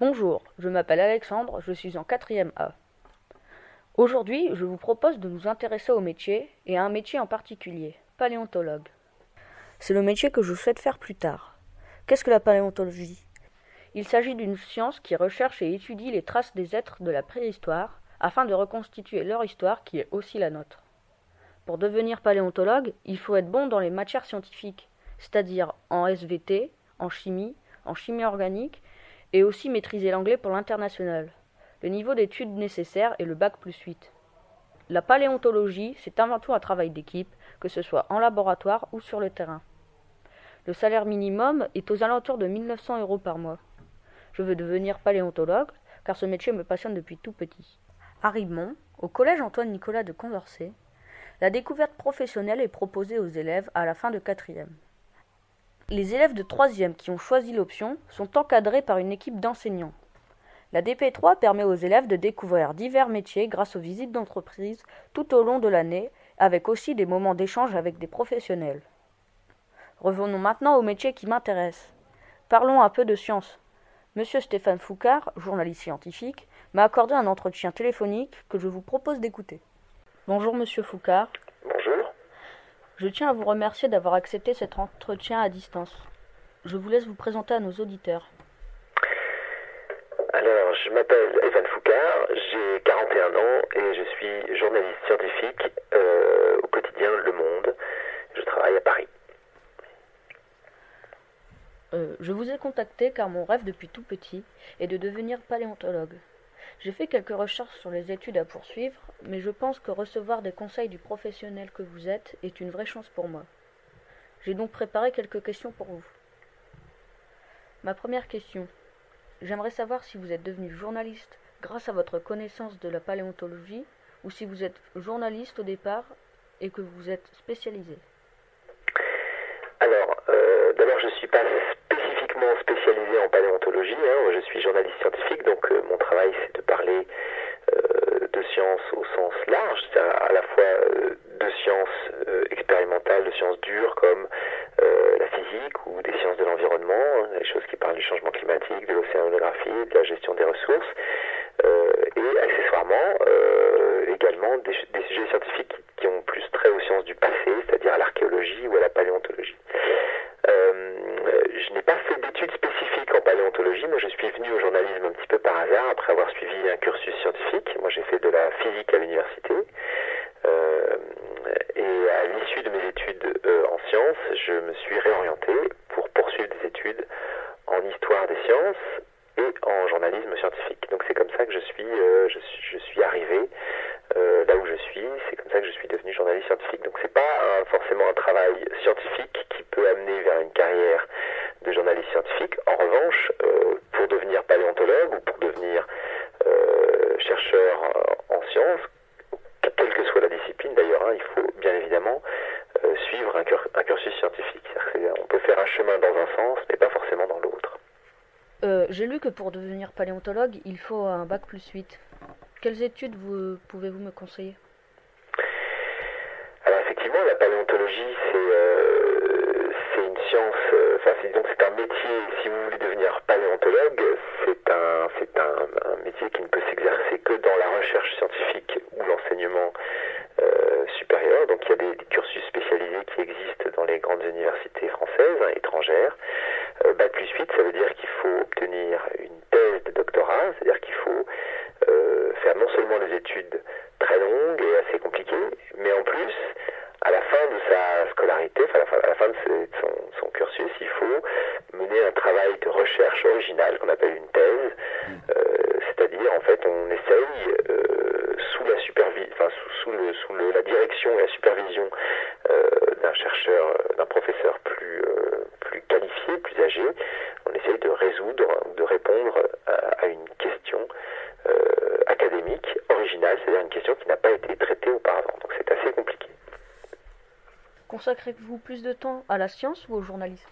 Bonjour, je m'appelle Alexandre, je suis en quatrième A. Aujourd'hui, je vous propose de nous intéresser au métier, et à un métier en particulier, paléontologue. C'est le métier que je souhaite faire plus tard. Qu'est-ce que la paléontologie? Il s'agit d'une science qui recherche et étudie les traces des êtres de la préhistoire, afin de reconstituer leur histoire qui est aussi la nôtre. Pour devenir paléontologue, il faut être bon dans les matières scientifiques, c'est-à-dire en SVT, en chimie, en chimie organique, et aussi maîtriser l'anglais pour l'international. Le niveau d'études nécessaire est le bac plus 8. La paléontologie, c'est avant tout un travail d'équipe, que ce soit en laboratoire ou sur le terrain. Le salaire minimum est aux alentours de 1900 euros par mois. Je veux devenir paléontologue, car ce métier me passionne depuis tout petit. À Ribemont, au collège Antoine-Nicolas de Condorcet, la découverte professionnelle est proposée aux élèves à la fin de quatrième. Les élèves de troisième qui ont choisi l'option sont encadrés par une équipe d'enseignants. La DP3 permet aux élèves de découvrir divers métiers grâce aux visites d'entreprise tout au long de l'année, avec aussi des moments d'échange avec des professionnels. Revenons maintenant au métier qui m'intéresse. Parlons un peu de science. Monsieur Stéphane Foucard, journaliste scientifique, m'a accordé un entretien téléphonique que je vous propose d'écouter. Bonjour Monsieur Foucard. Je tiens à vous remercier d'avoir accepté cet entretien à distance. Je vous laisse vous présenter à nos auditeurs. Alors, je m'appelle Evan Foucard, j'ai 41 ans et je suis journaliste scientifique euh, au quotidien Le Monde. Je travaille à Paris. Euh, je vous ai contacté car mon rêve depuis tout petit est de devenir paléontologue. J'ai fait quelques recherches sur les études à poursuivre, mais je pense que recevoir des conseils du professionnel que vous êtes est une vraie chance pour moi. J'ai donc préparé quelques questions pour vous. Ma première question. J'aimerais savoir si vous êtes devenu journaliste grâce à votre connaissance de la paléontologie ou si vous êtes journaliste au départ et que vous êtes spécialisé. Alors, euh, d'abord, je ne suis pas spécialisé en paléontologie. Hein. Je suis journaliste scientifique, donc euh, mon travail, c'est de parler euh, de sciences au sens large, c'est-à-dire à la fois de sciences expérimentales, de sciences dures comme la physique ou des sciences de l'environnement, hein, des choses qui parlent du changement climatique, de l'océanographie, de la gestion des ressources, et accessoirement également des, sujets scientifiques qui ont plus trait aux sciences du passé, c'est-à-dire à l'archéologie ou à la paléontologie. je n'ai pas fait d'études spécifiques en paléontologie, moi je suis venu au journalisme un petit peu par hasard après avoir suivi un cursus scientifique. Moi j'ai fait de la physique à l'université. et à l'issue de mes études en sciences, je me suis réorienté pour poursuivre des études en histoire des sciences et en journalisme scientifique. Donc c'est comme ça que je suis, arrivé euh, là où je suis. C'est comme ça que je suis devenu journaliste scientifique. Donc c'est pas forcément un travail scientifique qui peut amener vers une carrière de journaliste scientifique. En revanche, euh, pour devenir paléontologue ou pour devenir euh, chercheur en sciences, quelle que soit la discipline d'ailleurs, hein, il faut bien évidemment suivre un, cur un, cursus scientifique. On peut faire un chemin dans un sens, mais pas forcément. J'ai lu que pour devenir paléontologue, il faut un bac plus 8. Quelles études vous, pouvez-vous me conseiller? Alors effectivement, la paléontologie, c'est euh, une science, euh, enfin c'est un métier, si vous voulez devenir paléontologue, c'est un, un, un, métier qui ne peut s'exercer que dans la recherche scientifique ou l'enseignement euh, supérieur. Donc il y a des, des, cursus spécialisés qui existent dans les grandes universités françaises, hein, étrangères. Euh, Bac plus 8, ça veut dire qu'il faut obtenir une thèse de doctorat, c'est-à-dire qu'il faut euh, faire non seulement des études très longues et assez compliquées, mais en plus, à la fin de sa scolarité, enfin à la fin de son, son, cursus, il faut mener un travail de recherche originale qu'on appelle une thèse, euh, c'est-à-dire en fait on essaye euh, sous la supervision, enfin sous, sous, le, sous le, la direction et la supervision euh, d'un chercheur, d'un professeur plus on essaye de résoudre, de répondre à, à une question euh, académique, originale, c'est-à-dire une question qui n'a pas été traitée auparavant. Donc c'est assez compliqué. Consacrez-vous plus de temps à la science ou au journalisme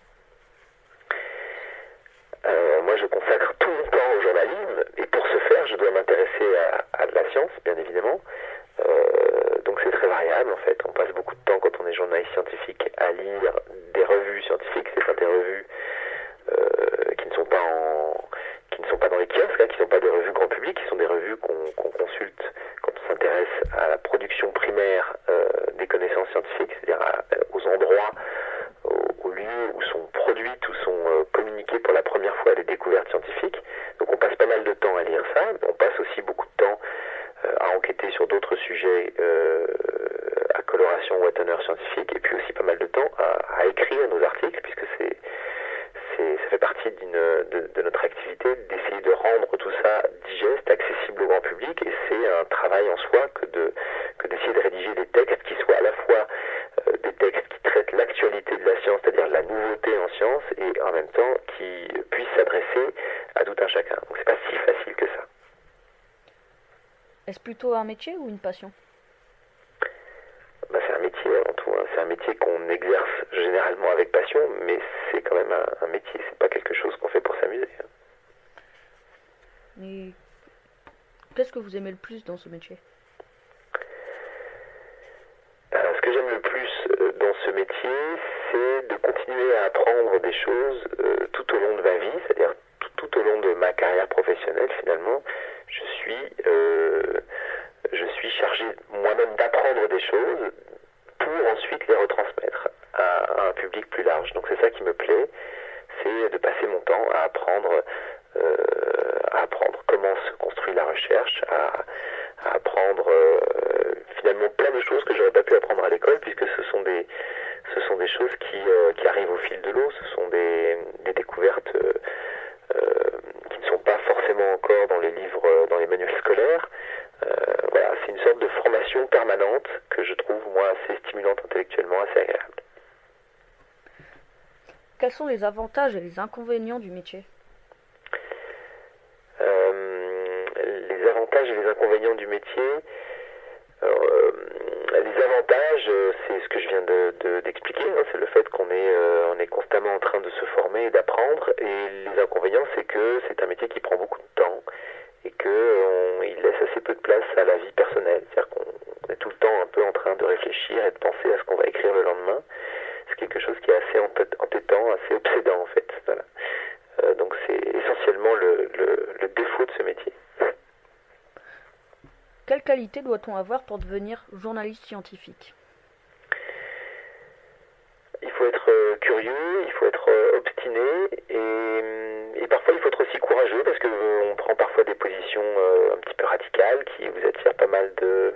euh, Moi je consacre tout mon temps au journalisme et pour ce faire je dois m'intéresser à, à, de la science bien évidemment. Euh, donc c'est très variable en fait. On passe beaucoup de temps quand on est journaliste scientifique à lire des revues scientifiques, c'est pas des revues euh, qui ne sont pas en qui ne sont pas dans lesquelles découvertes scientifiques. Donc on passe pas mal de temps à lire ça, mais on passe aussi beaucoup de temps à enquêter sur d'autres sujets à coloration ou à teneur scientifique, et puis aussi pas mal de temps à, écrire nos articles, puisque c'est ça fait partie de, de, notre activité d'essayer de rendre tout ça digeste, accessible au grand public, et c'est un travail en soi que de que d'essayer de rédiger des textes qui soient à la fois euh, des textes qui traitent l'actualité de la science, c'est-à-dire la nouveauté en science, et en même temps qui puissent s'adresser à tout un chacun. Donc c'est pas si facile que ça. Est-ce plutôt un métier ou une passion? Bah, c'est un métier avant tout. Hein. C'est un métier qu'on exerce généralement avec passion, mais c'est quand même un, métier. C'est pas quelque chose qu'on fait pour s'amuser. Hein. Mais qu'est-ce que vous aimez le plus dans ce métier? Ce que j'aime le plus euh, dans ce métier, c'est de continuer à apprendre des choses euh, tout au long de ma vie, c'est-à-dire tout, au long de ma carrière professionnelle finalement. Euh, je suis chargé moi-même d'apprendre des choses pour ensuite les retransmettre à, un public plus large. Donc c'est ça qui me plaît, c'est de passer mon temps à apprendre, euh, à apprendre comment se construit la recherche, à, apprendre euh, finalement plein de choses que j'aurais pas pu apprendre à l'école, puisque ce sont des ce sont des choses qui, arrivent au fil de l'eau, ce sont des, découvertes encore dans les livres, dans les manuels scolaires, euh, voilà, c'est une sorte de formation permanente que je trouve moi assez stimulante intellectuellement, assez agréable. Quels sont les avantages et les inconvénients du métier? Euh, Les avantages et les inconvénients du métier. Euh, les avantages, c'est ce que je viens d'expliquer, hein, c'est le fait qu'on est, on est constamment en train de se former et d'apprendre. Et les inconvénients, c'est que c'est un métier qui prend beaucoup de temps et qu'il laisse assez peu de place à la vie personnelle. C'est-à-dire qu'on est tout le temps un peu en train de réfléchir et de penser à ce qu'on va écrire le lendemain. C'est quelque chose qui est assez entêtant, assez obsédant en fait. Voilà. Euh, donc c'est essentiellement le, le, défaut de ce métier. Doit-on avoir pour devenir journaliste scientifique? Il faut être euh, curieux, il faut être euh, obstiné et, et, parfois il faut être aussi courageux parce qu'on prend parfois des positions euh, un petit peu radicales qui vous attirent pas mal de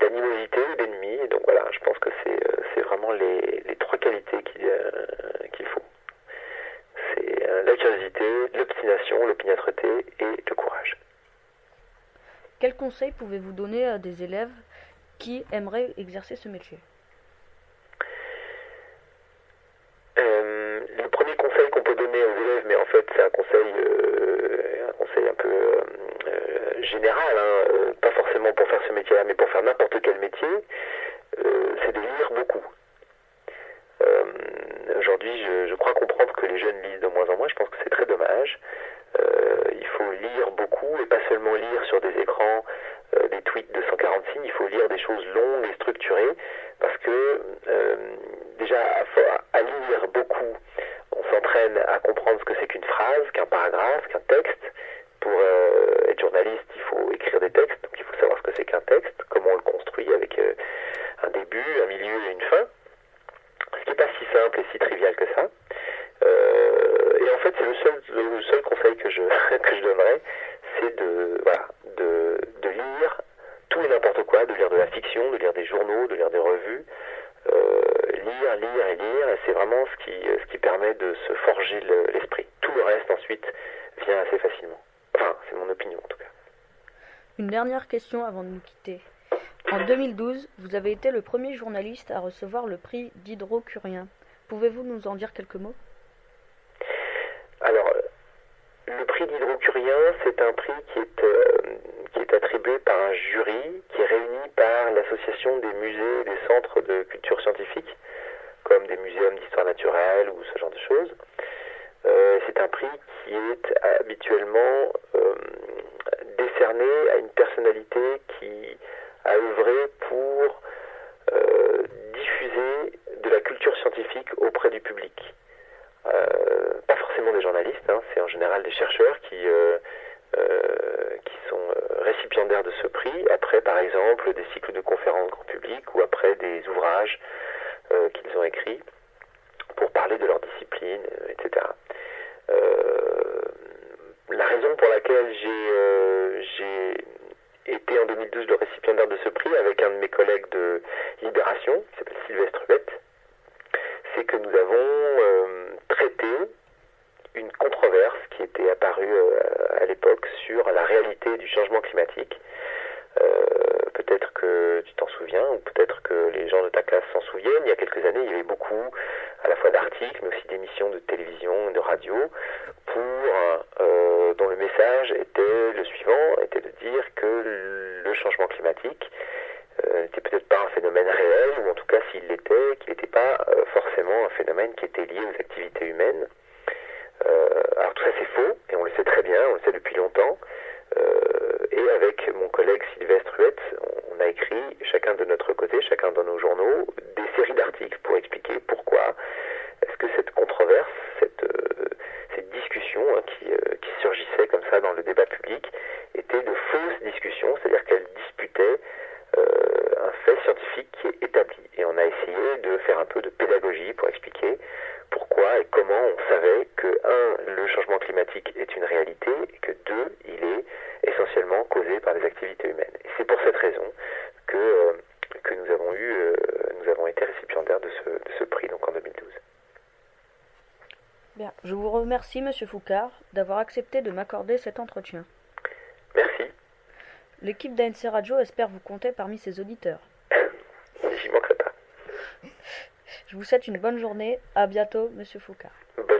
d'animosité ou d'ennemis. Donc voilà, je pense que c'est vraiment les, les, trois qualités qu'il faut. C'est la curiosité, l'obstination, l'opiniâtreté et le courage. Quels conseils pouvez-vous donner à des élèves qui aimeraient exercer ce métier? Euh, le premier conseil qu'on peut donner aux élèves, mais en fait c'est un conseil, euh, un conseil un peu euh, général, hein, pas forcément pour faire ce métier-là, mais pour faire n'importe quel métier, c'est de lire beaucoup. Aujourd'hui, je, je, crois comprendre que les jeunes lisent de moins en moins. Je pense que c'est très dommage. il faut lire beaucoup et pas seulement lire sur des tweets de 140 signes. Il faut lire des choses longues et structurées parce que déjà à, lire beaucoup, on s'entraîne à comprendre ce que c'est qu'une phrase, qu'un paragraphe, qu'un texte. Pour euh, être journaliste, il faut écrire des textes, donc il faut savoir ce que c'est qu'un texte, comment on le construit avec euh, un début, un milieu et une fin. Ce qui n'est pas si simple et si trivial que ça. Euh, et en fait, c'est le seul, conseil que je, que je donnerais, c'est de, de lire tout et n'importe quoi, de lire de la fiction, de lire des journaux, de lire des revues, euh, lire, lire et lire, et c'est vraiment ce qui, ce qui permet de se forger l'esprit. tout le reste ensuite vient assez facilement. Enfin, c'est mon opinion en tout cas. Une dernière question avant de nous quitter. En 2012, vous avez été le premier journaliste à recevoir le prix d'Hydrocurien. Pouvez-vous nous en dire quelques mots? Alors, le prix d'Hydrocurien, c'est un prix qui est, euh, qui est attribué par un jury qui est réuni par des musées des centres de culture scientifique, comme des muséums d'histoire naturelle ou ce genre de choses. Euh, c'est un prix qui est habituellement euh, décerné à une personnalité qui a œuvré pour diffuser de la culture scientifique auprès du public. pas forcément des journalistes, hein, c'est en général des chercheurs qui euh, qui sont euh, récipiendaires de ce prix, après par exemple des cycles de conférences grand public ou après des ouvrages euh, qu'ils ont écrits pour parler de leur discipline, etc. raison pour laquelle j'ai été en 2012 le récipiendaire de ce prix avec un de mes collègues de Libération, qui s'appelle Sylvestre Huette, c'est que nous avons traité une controverse qui était apparue à l'époque sur la réalité du changement climatique euh, peut-être que tu t'en souviens, ou peut-être que les gens de ta classe s'en souviennent. Il y a quelques années, il y avait beaucoup, à la fois d'articles, mais aussi d'émissions de télévision, de radio, pour euh, dont le message était le suivant, était de dire que le changement climatique euh, n'était peut-être pas un phénomène réel, ou en tout cas s'il l'était, qu'il n'était pas forcément un phénomène qui était lié aux activités humaines. alors tout ça c'est faux, et on le sait très bien, on le sait depuis longtemps. Euh, et avec mon collègue Sylvestre Huette, écrit chacun de notre côté, chacun dans nos journaux, des séries d'articles pour expliquer pourquoi est-ce que cette controverse, cette, euh, discussion hein, qui, euh, qui, surgissait comme ça dans le débat public, était de fausses discussions, c'est-à-dire qu'elle disputait un fait scientifique qui est établi. Et on a essayé de faire un peu de pédagogie pour expliquer pourquoi et comment on savait que, un, le changement climatique est une réalité, et que, deux, il est essentiellement causé par les activités humaines. C'est pour cette raison que, euh, que nous avons eu, euh, nous avons été récipiendaires de ce, de ce prix, donc en 2012. Bien, je vous remercie, Monsieur Foucard, d'avoir accepté de m'accorder cet entretien. Merci. L'équipe d'ANC Radio espère vous compter parmi ses auditeurs. J'y manquerai pas. Je vous souhaite une bonne journée. À bientôt, Monsieur Foucard. Bonne